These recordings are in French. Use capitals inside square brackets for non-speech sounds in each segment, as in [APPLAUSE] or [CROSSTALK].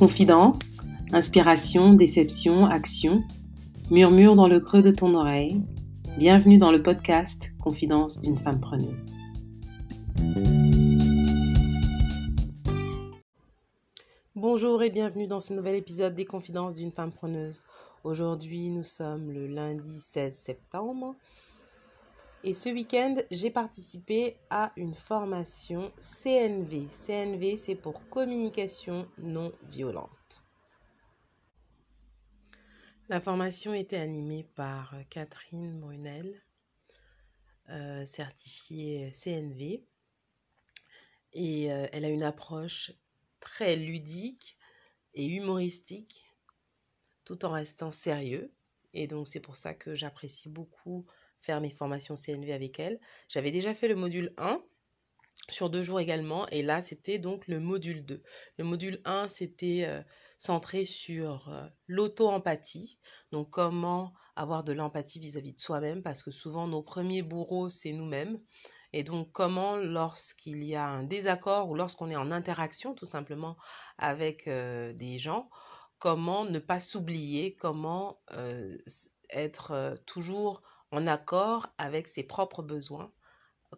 Confidence, inspiration, déception, action, murmure dans le creux de ton oreille. Bienvenue dans le podcast Confidence d'une femme preneuse. Bonjour et bienvenue dans ce nouvel épisode des Confidences d'une femme preneuse. Aujourd'hui, nous sommes le lundi 16 septembre et ce week-end, j'ai participé à une formation CNV. CNV, c'est pour communication non violente. La formation était animée par Catherine Brunel, euh, certifiée CNV. Et euh, elle a une approche très ludique et humoristique, tout en restant sérieux. Et donc c'est pour ça que j'apprécie beaucoup faire mes formations CNV avec elle. J'avais déjà fait le module 1 sur deux jours également, et là c'était donc le module 2. Le module 1 c'était euh, centré sur euh, l'auto-empathie, donc comment avoir de l'empathie vis-à-vis de soi-même, parce que souvent nos premiers bourreaux c'est nous-mêmes. Et donc comment lorsqu'il y a un désaccord ou lorsqu'on est en interaction tout simplement avec euh, des gens, comment ne pas s'oublier, comment être toujours en accord avec ses propres besoins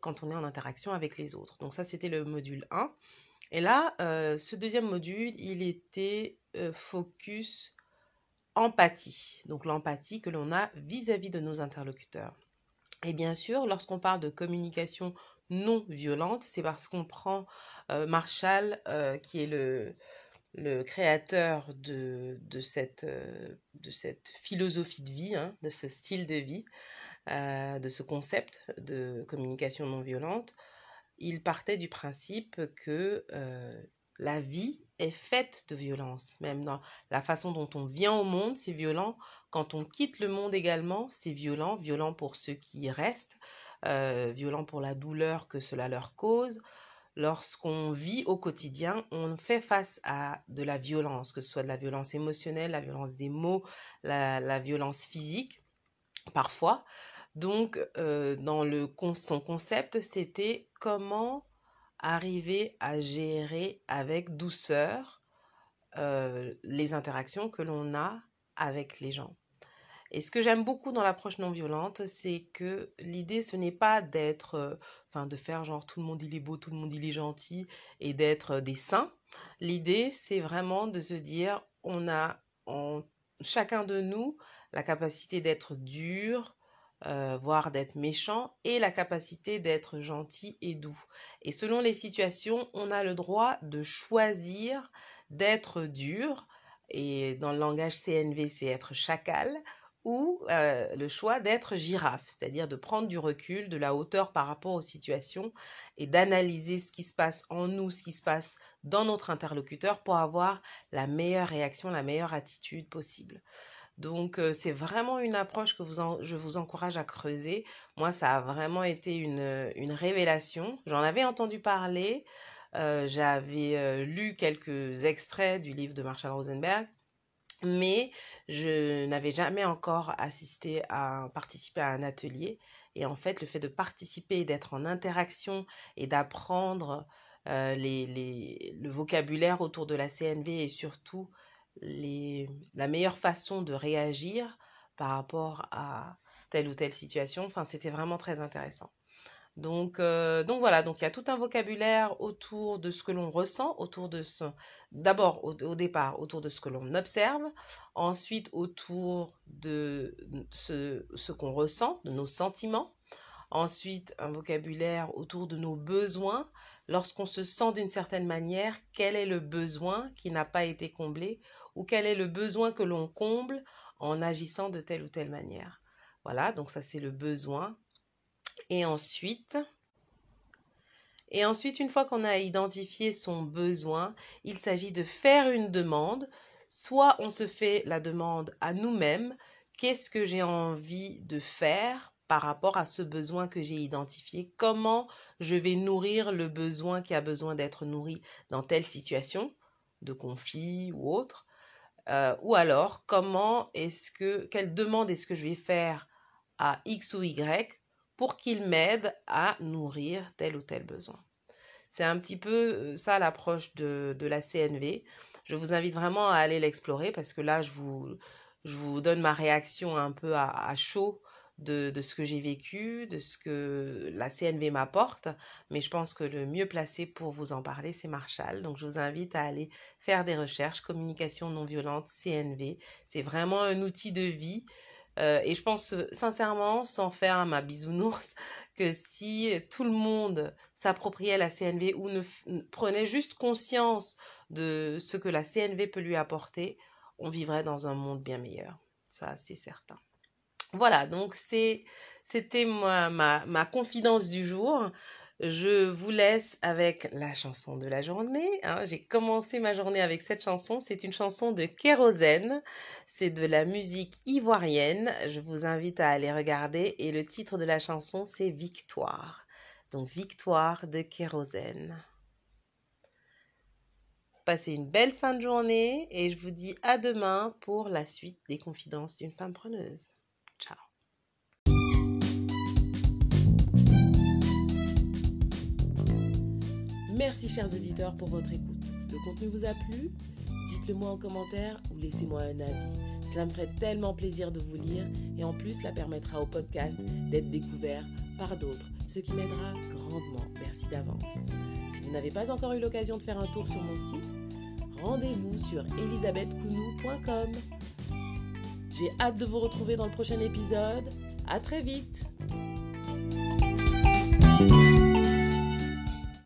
quand on est en interaction avec les autres. Donc ça, c'était le module 1. Et là, euh, ce deuxième module, il était euh, focus empathie. Donc l'empathie que l'on a vis-à-vis de nos interlocuteurs. Et bien sûr, lorsqu'on parle de communication non violente, c'est parce qu'on prend euh, Marshall, qui est le, le créateur de, cette philosophie de vie, hein, de ce style de vie, euh, de ce concept de communication non violente, il partait du principe que euh, la vie est faite de violence. Même dans la façon dont on vient au monde, c'est violent. Quand on quitte le monde également, c'est violent. Violent pour ceux qui y restent, euh, violent pour la douleur que cela leur cause. Lorsqu'on vit au quotidien, on fait face à de la violence, que ce soit de la violence émotionnelle, la violence des mots, la violence physique, parfois. Donc, euh, dans le, son concept, c'était comment arriver à gérer avec douceur euh, les interactions que l'on a avec les gens. Et ce que j'aime beaucoup dans l'approche non violente, c'est que l'idée, ce n'est pas d'être, euh, enfin, de faire genre tout le monde il est beau, tout le monde il est gentil et d'être des saints. L'idée, c'est vraiment de se dire, on a en chacun de nous la capacité d'être dur, euh, voire d'être méchant, et la capacité d'être gentil et doux. Et selon les situations, on a le droit de choisir d'être dur, et dans le langage CNV, c'est être chacal, ou euh, le choix d'être girafe, c'est-à-dire de prendre du recul, de la hauteur par rapport aux situations et d'analyser ce qui se passe en nous, ce qui se passe dans notre interlocuteur pour avoir la meilleure réaction, la meilleure attitude possible. Donc, c'est vraiment une approche que je vous encourage à creuser. Moi, ça a vraiment été une, révélation. J'en avais entendu parler. J'avais lu quelques extraits du livre de Marshall Rosenberg. Mais je n'avais jamais encore assisté à participer à un atelier. Et en fait, le fait de participer, d'être en interaction et d'apprendre le vocabulaire autour de la CNV et surtout les, la meilleure façon de réagir par rapport à telle ou telle situation. Enfin, c'était vraiment très intéressant. Donc, euh, donc voilà, donc il y a tout un vocabulaire autour de ce que l'on ressent, autour de ce, d'abord au, départ autour de ce que l'on observe, ensuite autour de ce qu'on ressent, de nos sentiments, ensuite un vocabulaire autour de nos besoins, lorsqu'on se sent d'une certaine manière, quel est le besoin qui n'a pas été comblé ou quel est le besoin que l'on comble en agissant de telle ou telle manière. Voilà, donc ça c'est le besoin. Et ensuite, une fois qu'on a identifié son besoin, il s'agit de faire une demande. Soit on se fait la demande à nous-mêmes, qu'est-ce que j'ai envie de faire par rapport à ce besoin que j'ai identifié, comment je vais nourrir le besoin qui a besoin d'être nourri dans telle situation de conflit ou autre, euh, ou alors, comment est-ce que, quelle demande est-ce que je vais faire à X ou Y pour qu'il m'aide à nourrir tel ou tel besoin. C'est un petit peu ça l'approche de, de, la CNV. Je vous invite vraiment à aller l'explorer parce que là, je vous, donne ma réaction un peu à, à chaud de, ce que j'ai vécu, de ce que la CNV m'apporte, mais je pense que le mieux placé pour vous en parler, c'est Marshall. Donc je vous invite à aller faire des recherches, communication non violente, CNV. C'est vraiment un outil de vie. Euh, et je pense sincèrement, sans faire ma bisounours, [LAUGHS] que si tout le monde s'appropriait la CNV ou ne prenait juste conscience de ce que la CNV peut lui apporter, on vivrait dans un monde bien meilleur. Ça, c'est certain. Voilà, donc c'était ma, ma, confidence du jour. Je vous laisse avec la chanson de la journée. Hein. J'ai commencé ma journée avec cette chanson. C'est une chanson de Kérosène. C'est de la musique ivoirienne. Je vous invite à aller regarder. Et le titre de la chanson, c'est Victoire. Donc Victoire de Kérosène. Passez une belle fin de journée et je vous dis à demain pour la suite des confidences d'une femme preneuse. Merci chers auditeurs pour votre écoute. Le contenu vous a plu? Dites-le moi en commentaire ou laissez-moi un avis. Cela me ferait tellement plaisir de vous lire et en plus cela permettra au podcast d'être découvert par d'autres, ce qui m'aidera grandement. Merci d'avance. Si vous n'avez pas encore eu l'occasion de faire un tour sur mon site, rendez-vous sur elisabethcounou.com. J'ai hâte de vous retrouver dans le prochain épisode. À très vite